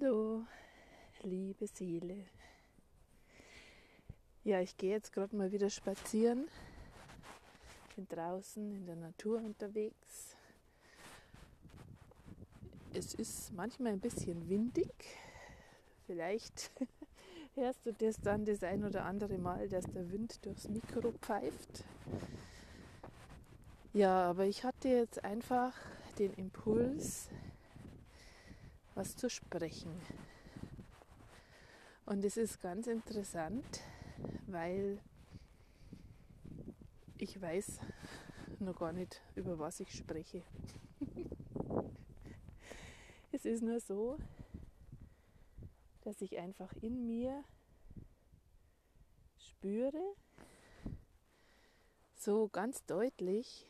Hallo, liebe Seele. Ja, ich gehe jetzt gerade mal wieder spazieren. Bin draußen in der Natur unterwegs. Es ist manchmal ein bisschen windig. Vielleicht hörst du das dann das ein oder andere Mal, dass der Wind durchs Mikro pfeift. Ja, aber ich hatte jetzt einfach den Impuls, was zu sprechen. Und es ist ganz interessant, weil ich weiß noch gar nicht, über was ich spreche. es ist nur so, dass ich einfach in mir spüre, so ganz deutlich,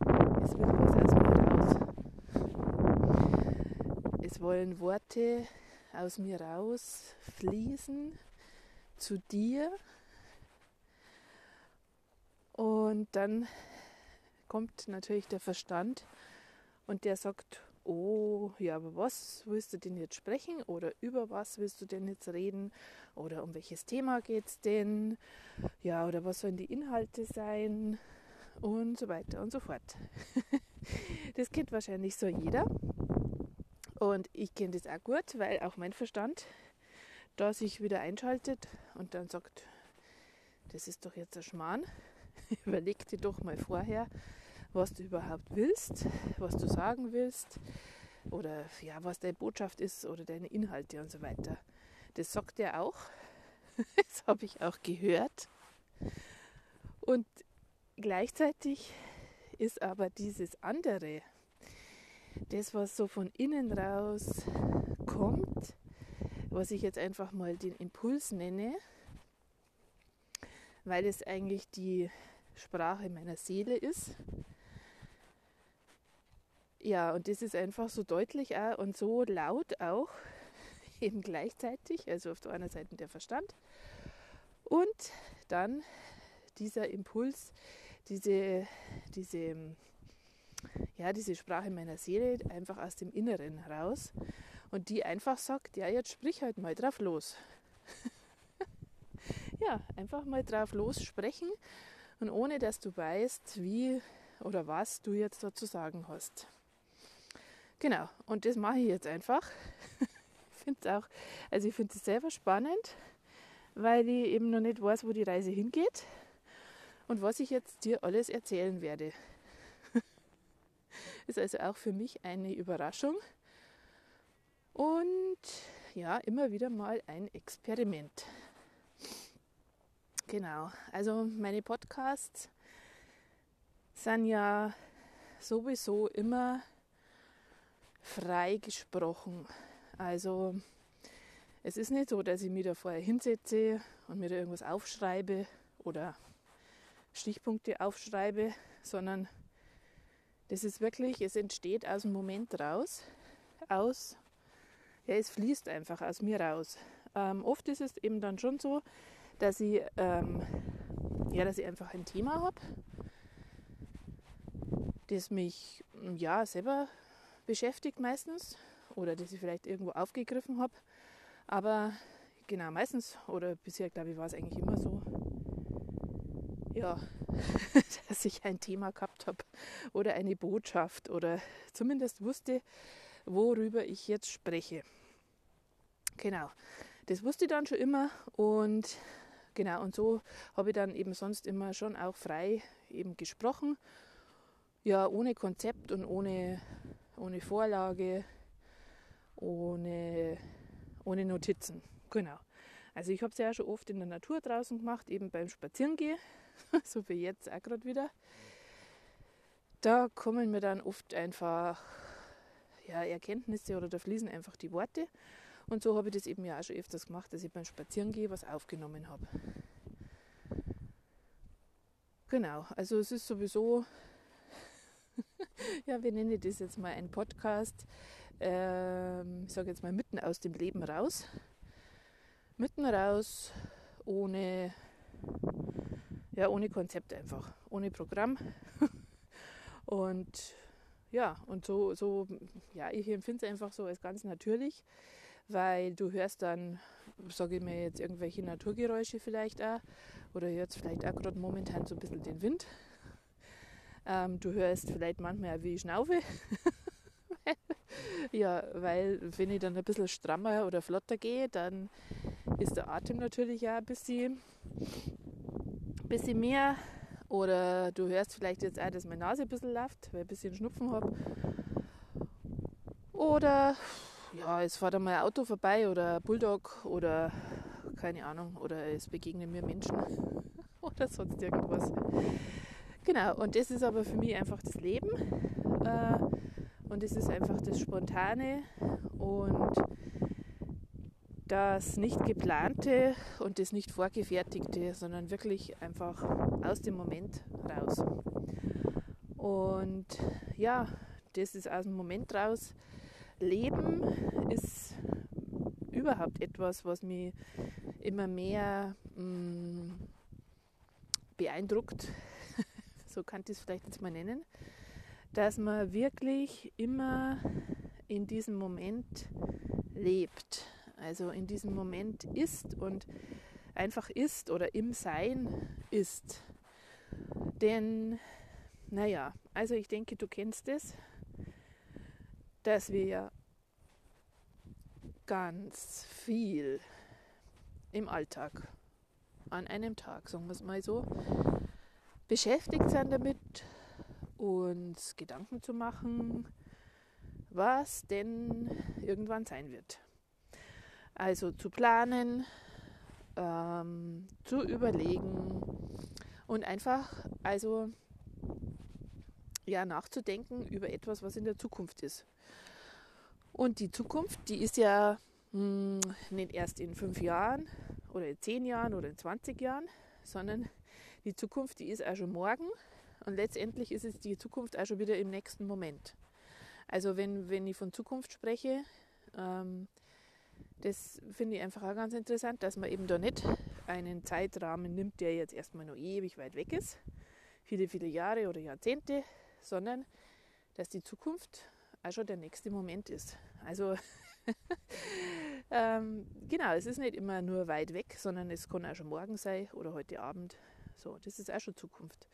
es will was aus Wollen Worte aus mir raus fließen zu dir. Und dann kommt natürlich der Verstand und der sagt, oh, ja, aber was willst du denn jetzt sprechen oder über was willst du denn jetzt reden oder um welches Thema geht es denn? Ja, oder was sollen die Inhalte sein? Und so weiter und so fort. das kennt wahrscheinlich so jeder. Und ich kenne das auch gut, weil auch mein Verstand da sich wieder einschaltet und dann sagt, das ist doch jetzt ein Schmarrn. Überleg dir doch mal vorher, was du überhaupt willst, was du sagen willst oder ja, was deine Botschaft ist oder deine Inhalte und so weiter. Das sagt er auch. Das habe ich auch gehört. Und gleichzeitig ist aber dieses andere, das, was so von innen raus kommt, was ich jetzt einfach mal den Impuls nenne, weil es eigentlich die Sprache meiner Seele ist. Ja, und das ist einfach so deutlich auch und so laut auch, eben gleichzeitig, also auf der einen Seite der Verstand und dann dieser Impuls, diese, diese ja, diese Sprache meiner Seele einfach aus dem Inneren raus und die einfach sagt, ja, jetzt sprich halt mal drauf los. ja, einfach mal drauf los sprechen und ohne dass du weißt, wie oder was du jetzt dazu sagen hast. Genau, und das mache ich jetzt einfach. ich finde auch, also ich finde es selber spannend, weil ich eben noch nicht weiß, wo die Reise hingeht und was ich jetzt dir alles erzählen werde. Ist also auch für mich eine Überraschung und ja, immer wieder mal ein Experiment. Genau, also meine Podcasts sind ja sowieso immer frei gesprochen. Also es ist nicht so, dass ich mich da vorher hinsetze und mir da irgendwas aufschreibe oder Stichpunkte aufschreibe, sondern das ist wirklich, es entsteht aus dem Moment raus, aus, ja, es fließt einfach aus mir raus. Ähm, oft ist es eben dann schon so, dass ich, ähm, ja, dass ich einfach ein Thema habe, das mich ja selber beschäftigt meistens oder das ich vielleicht irgendwo aufgegriffen habe. Aber genau, meistens oder bisher glaube ich war es eigentlich immer so, ja, dass ich ein Thema gehabt habe oder eine Botschaft oder zumindest wusste, worüber ich jetzt spreche. Genau, das wusste ich dann schon immer und genau, und so habe ich dann eben sonst immer schon auch frei eben gesprochen. Ja, ohne Konzept und ohne, ohne Vorlage, ohne, ohne Notizen. Genau. Also ich habe es ja schon oft in der Natur draußen gemacht, eben beim Spazierengehen so wie jetzt auch gerade wieder. Da kommen mir dann oft einfach ja, Erkenntnisse oder da fließen einfach die Worte. Und so habe ich das eben ja auch schon öfters gemacht, dass ich beim Spazierengehe was aufgenommen habe. Genau, also es ist sowieso, ja, wir nennen das jetzt mal ein Podcast, ähm, ich sage jetzt mal mitten aus dem Leben raus. Mitten raus, ohne ja, ohne Konzept einfach, ohne Programm. Und ja, und so, so ja, ich empfinde es einfach so als ganz natürlich, weil du hörst dann, sage ich mir jetzt, irgendwelche Naturgeräusche vielleicht auch, oder hörst vielleicht auch gerade momentan so ein bisschen den Wind. Ähm, du hörst vielleicht manchmal auch, wie ich schnaufe. ja, weil wenn ich dann ein bisschen strammer oder flotter gehe, dann ist der Atem natürlich auch ein bisschen, bisschen mehr. Oder du hörst vielleicht jetzt auch, dass meine Nase ein bisschen läuft, weil ich ein bisschen Schnupfen habe. Oder ja, es fährt einmal ein Auto vorbei oder ein Bulldog oder keine Ahnung, oder es begegnen mir Menschen oder sonst irgendwas. Genau, und das ist aber für mich einfach das Leben. Äh, und es ist einfach das Spontane und das nicht geplante und das nicht vorgefertigte, sondern wirklich einfach aus dem Moment raus. Und ja, das ist aus dem Moment raus. Leben ist überhaupt etwas, was mich immer mehr mh, mm, beeindruckt, so kann ich es vielleicht jetzt mal nennen, dass man wirklich immer in diesem Moment lebt. Also in diesem Moment ist und einfach ist oder im Sein ist. Denn, naja, also ich denke, du kennst es, dass wir ja ganz viel im Alltag, an einem Tag, sagen wir es mal so, beschäftigt sind damit, uns Gedanken zu machen, was denn irgendwann sein wird. Also zu planen, ähm, zu überlegen und einfach also ja nachzudenken über etwas, was in der Zukunft ist. Und die Zukunft, die ist ja mh, hm, nicht erst in fünf Jahren oder in zehn Jahren oder in 20 Jahren, sondern die Zukunft, die ist auch schon morgen und letztendlich ist es die Zukunft auch schon wieder im nächsten Moment. Also wenn, wenn ich von Zukunft spreche, ähm, das finde ich einfach auch ganz interessant, dass man eben da nicht einen Zeitrahmen nimmt, der jetzt erstmal noch ewig weit weg ist, viele, viele Jahre oder Jahrzehnte, sondern dass die Zukunft auch schon der nächste Moment ist. Also ähm, genau, es ist nicht immer nur weit weg, sondern es kann auch schon morgen sein oder heute Abend. So, das ist auch schon Zukunft.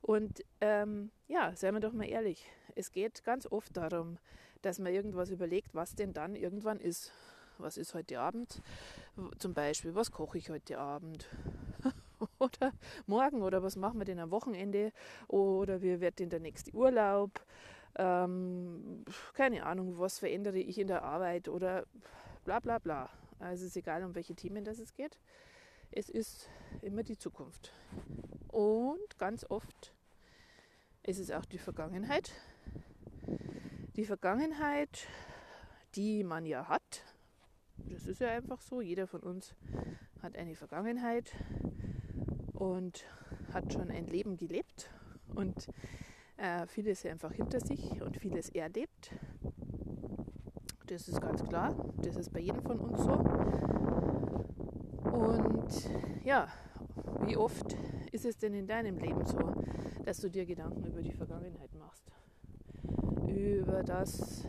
Und ähm, ja, seien wir doch mal ehrlich, es geht ganz oft darum, dass man irgendwas überlegt, was denn dann irgendwann ist. Was ist heute Abend? Zum Beispiel, was koche ich heute Abend? oder morgen oder was machen wir denn am Wochenende? Oder wie wird denn der nächste Urlaub? Ähm, keine Ahnung, was verändere ich in der Arbeit oder bla bla bla. Also es ist egal, um welche Themen das es geht. Es ist immer die Zukunft. Und ganz oft ist es auch die Vergangenheit. Die Vergangenheit, die man ja hat. Das ist ja einfach so. Jeder von uns hat eine Vergangenheit und hat schon ein Leben gelebt und äh, vieles einfach hinter sich und vieles erlebt. Das ist ganz klar. Das ist bei jedem von uns so. Und ja, wie oft ist es denn in deinem Leben so, dass du dir Gedanken über die Vergangenheit machst? Über das,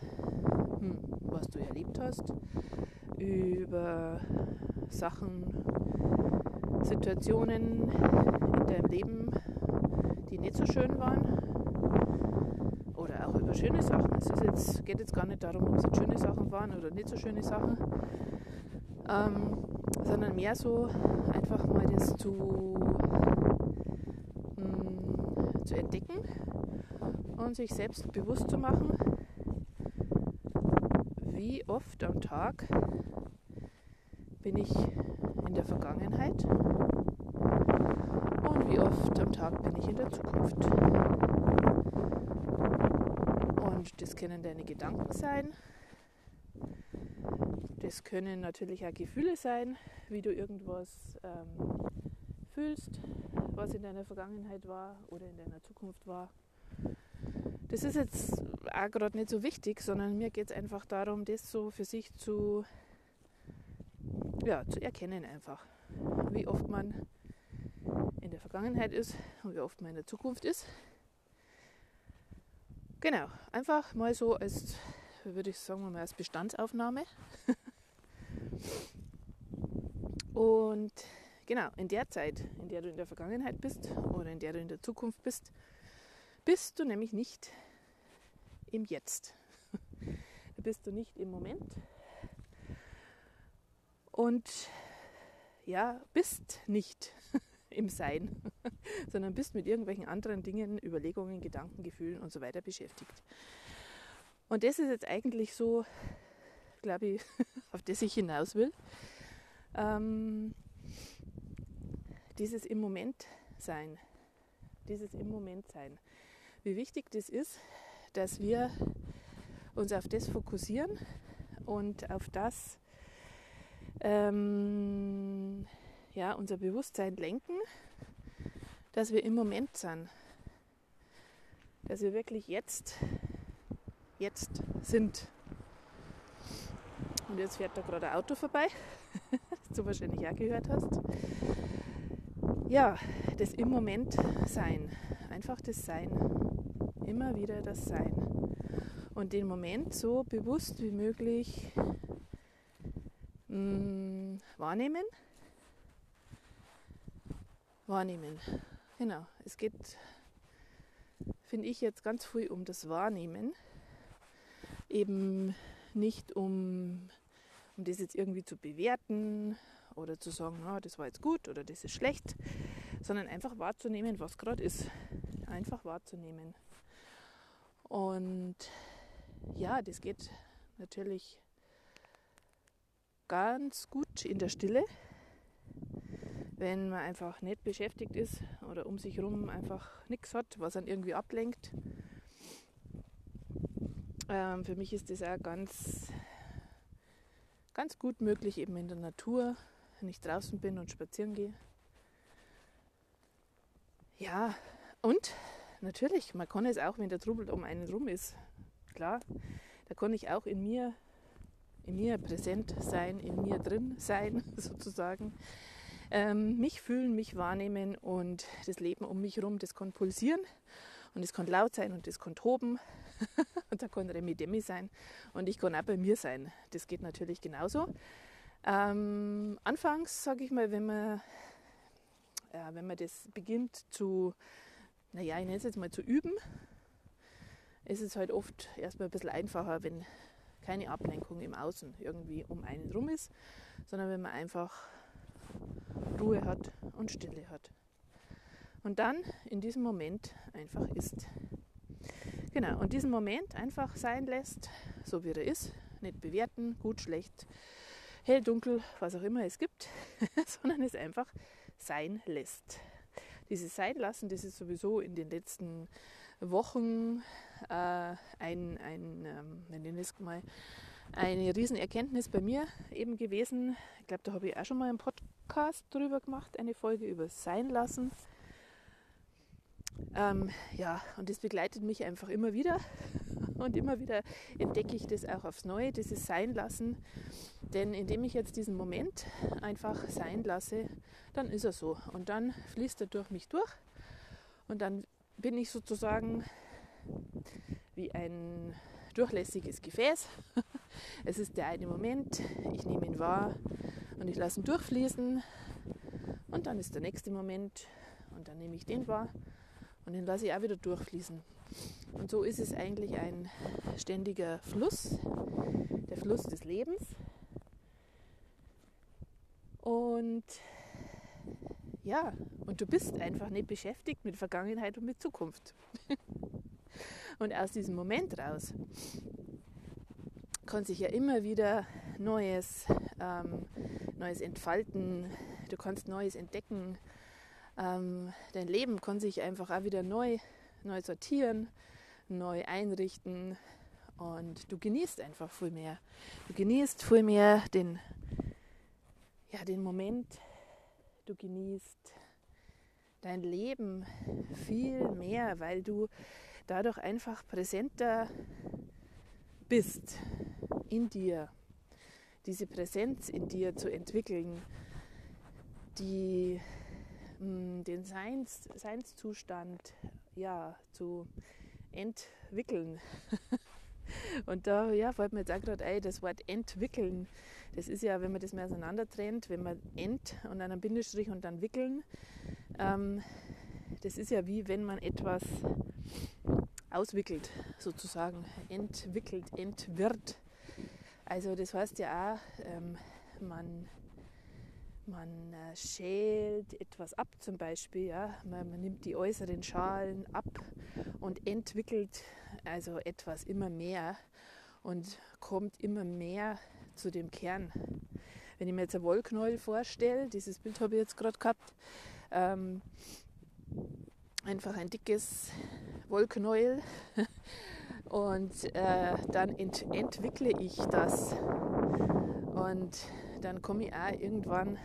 hm, was du erlebt hast, über Sachen, Situationen in deinem Leben, die nicht so schön waren. Oder auch über schöne Sachen. Es jetzt, geht jetzt gar nicht darum, ob es jetzt schöne Sachen waren oder nicht so schöne Sachen. Ähm, sondern mehr so einfach mal das zu, mh, mm, zu entdecken und sich selbst bewusst zu machen, wie oft am Tag bin ich in der Vergangenheit und wie oft am Tag bin ich in der Zukunft. Und das können deine Gedanken sein, das können natürlich auch Gefühle sein, wie du irgendwas ähm, fühlst, was in deiner Vergangenheit war oder in deiner Zukunft war. Das ist jetzt auch gerade nicht so wichtig, sondern mir geht es einfach darum, das so für sich zu, ja, zu erkennen einfach. Wie oft man in der Vergangenheit ist und wie oft man in der Zukunft ist. Genau, einfach mal so als, würde ich sagen, mal als Bestandsaufnahme. Und genau, in der Zeit, in der du in der Vergangenheit bist oder in der du in der Zukunft bist, bist du nämlich nicht im Jetzt. Da bist du nicht im Moment. Und ja, bist nicht im Sein, sondern bist mit irgendwelchen anderen Dingen, Überlegungen, Gedanken, Gefühlen und so weiter beschäftigt. Und das ist jetzt eigentlich so, glaube ich, auf das ich hinaus will. Ähm, dieses im Moment sein. Dieses im Moment sein. Wie wichtig das ist, dass wir uns auf das fokussieren und auf das ähm, ja, unser Bewusstsein lenken, dass wir im Moment sind. Dass wir wirklich jetzt, jetzt sind. Und jetzt fährt da gerade ein Auto vorbei, das du wahrscheinlich auch gehört hast. Ja, das im Moment Sein. Einfach das Sein. Immer wieder das Sein. Und den Moment so bewusst wie möglich mh, mm, wahrnehmen. Wahrnehmen. Genau. Es geht, finde ich, jetzt ganz früh um das Wahrnehmen. Eben nicht um, um das jetzt irgendwie zu bewerten oder zu sagen, oh, das war jetzt gut oder das ist schlecht, sondern einfach wahrzunehmen, was gerade ist. Einfach wahrzunehmen. Und ja, das geht natürlich ganz gut in der Stille, wenn man einfach nicht beschäftigt ist oder um sich herum einfach nichts hat, was einen irgendwie ablenkt. Ähm, für mich ist das auch ganz, ganz gut möglich, eben in der Natur, wenn ich draußen bin und spazieren gehe. Ja, und natürlich, man kann es auch, wenn der Trubel um einen rum ist. Klar, da kann ich auch in mir in mir präsent sein, in mir drin sein, sozusagen. Ähm, mich fühlen, mich wahrnehmen und das Leben um mich herum, das kann pulsieren und es kann laut sein und es kann toben und da kann Remi Demi sein und ich kann auch bei mir sein. Das geht natürlich genauso. Ähm, anfangs, sage ich mal, wenn man, ja, wenn man das beginnt zu, naja, ich nenne es jetzt mal zu üben, ist es halt oft erstmal ein bisschen einfacher, wenn keine Ablenkung im Außen irgendwie um einen rum ist, sondern wenn man einfach Ruhe hat und Stille hat. Und dann in diesem Moment einfach ist. Genau, und diesen Moment einfach sein lässt, so wie er ist, nicht bewerten, gut, schlecht, hell, dunkel, was auch immer es gibt, sondern es einfach sein lässt. Sein lassen, das ist sowieso in den letzten Wochen äh, ein, ein ähm, nenne es mal, eine Riesenerkenntnis bei mir eben gewesen. Ich glaube, da habe ich auch schon mal einen Podcast drüber gemacht, eine Folge über Sein lassen. Ähm, ja, und das begleitet mich einfach immer wieder. Und immer wieder entdecke ich das auch aufs Neue, dieses Sein lassen. Denn indem ich jetzt diesen Moment einfach sein lasse, dann ist er so. Und dann fließt er durch mich durch. Und dann bin ich sozusagen wie ein durchlässiges Gefäß. Es ist der eine Moment, ich nehme ihn wahr und ich lasse ihn durchfließen. Und dann ist der nächste Moment und dann nehme ich den wahr und den lasse ich auch wieder durchfließen. Und so ist es eigentlich ein ständiger Fluss, der Fluss des Lebens. Und ja, und du bist einfach nicht beschäftigt mit Vergangenheit und mit Zukunft. und aus diesem Moment raus kann sich ja immer wieder Neues, ähm, Neues entfalten. Du kannst Neues entdecken. Ähm, dein Leben kann sich einfach auch wieder neu, neu sortieren, neu einrichten und du genießt einfach viel mehr. Du genießt viel mehr den, ja, den Moment, du genießt dein Leben viel mehr, weil du dadurch einfach präsenter bist in dir. Diese Präsenz in dir zu entwickeln, die, den Seins, Seinszustand ja, zu entwickeln. Und da ja, fällt mir jetzt auch gerade ein, das Wort entwickeln. Das ist ja, wenn man das mehr auseinander trennt, wenn man ent und dann einen Bindestrich und dann wickeln, ähm, das ist ja wie wenn man etwas auswickelt, sozusagen. Entwickelt, entwirrt. Also das heißt ja auch, ähm, man, man äh, schält etwas ab zum Beispiel. Ja? Man, man, nimmt die äußeren Schalen ab und entwickelt also etwas immer mehr und kommt immer mehr zu dem Kern. Wenn ich mir jetzt ein Wollknäuel vorstelle, dieses Bild habe ich jetzt gerade gehabt, ähm, einfach ein dickes Wollknäuel und äh, dann ent entwickle ich das und dann komme ich auch irgendwann,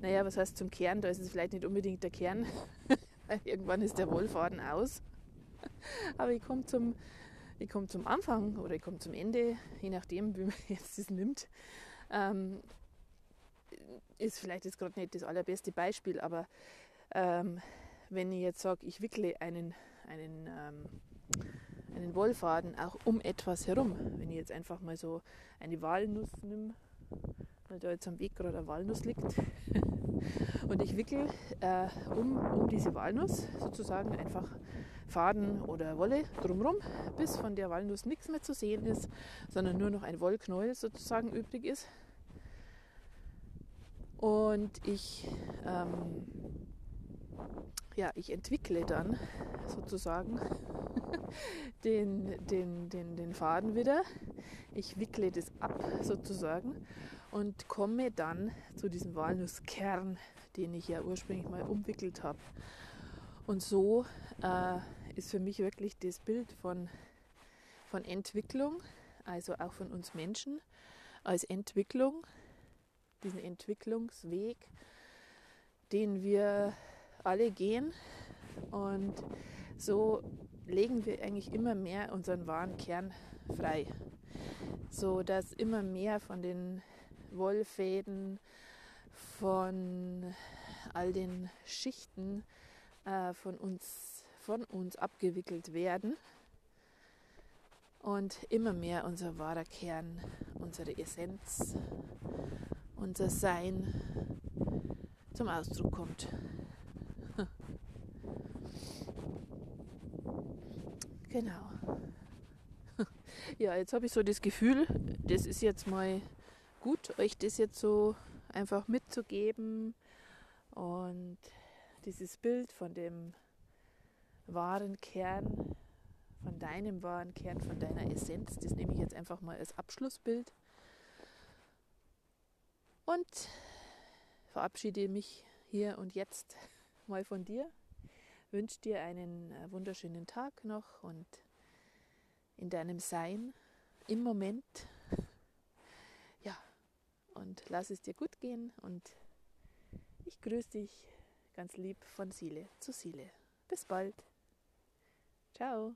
naja, was heißt zum Kern, da ist es vielleicht nicht unbedingt der Kern, irgendwann ist der Wollfaden aus, aber ich komme zum, ich zum Anfang oder ich komme zum Ende, je nachdem, wie man jetzt das nimmt. Ähm, ist vielleicht jetzt gerade nicht das allerbeste Beispiel, aber ähm, wenn ich jetzt sage, ich wickle einen, einen, ähm, einen Wollfaden auch um etwas herum, wenn ich jetzt einfach mal so eine Walnuss nehme, weil da jetzt am Weg gerade eine Walnuss liegt, und ich wickel äh, um, um diese Walnuss sozusagen einfach Faden oder Wolle drumherum, bis von der Walnuss nichts mehr zu sehen ist, sondern nur noch ein Wollknäuel sozusagen übrig ist. Und ich ähm, ja, ich entwickle dann sozusagen den, den, den, den Faden wieder. Ich wickle das ab sozusagen und komme dann zu diesem Walnusskern, den ich ja ursprünglich mal umwickelt habe. Und so äh, ist für mich wirklich das Bild von, von Entwicklung, also auch von uns Menschen, als Entwicklung, diesen Entwicklungsweg, den wir alle gehen. Und so legen wir eigentlich immer mehr unseren wahren Kern frei. So dass immer mehr von den Wollfäden, von all den Schichten äh, von, uns, von uns abgewickelt werden und immer mehr unser wahrer Kern, unsere Essenz, unser Sein zum Ausdruck kommt. Genau. Ja, jetzt habe ich so das Gefühl, das ist jetzt mal gut, euch das jetzt so einfach mitzugeben. Und dieses Bild von dem wahren Kern, von deinem wahren Kern, von deiner Essenz, das nehme ich jetzt einfach mal als Abschlussbild. Und verabschiede mich hier und jetzt mal von dir wünsche dir einen äh, wunderschönen Tag noch und in deinem Sein im Moment. Ja, und lass es dir gut gehen und ich grüße dich ganz lieb von Seele zu Seele. Bis bald. Ciao.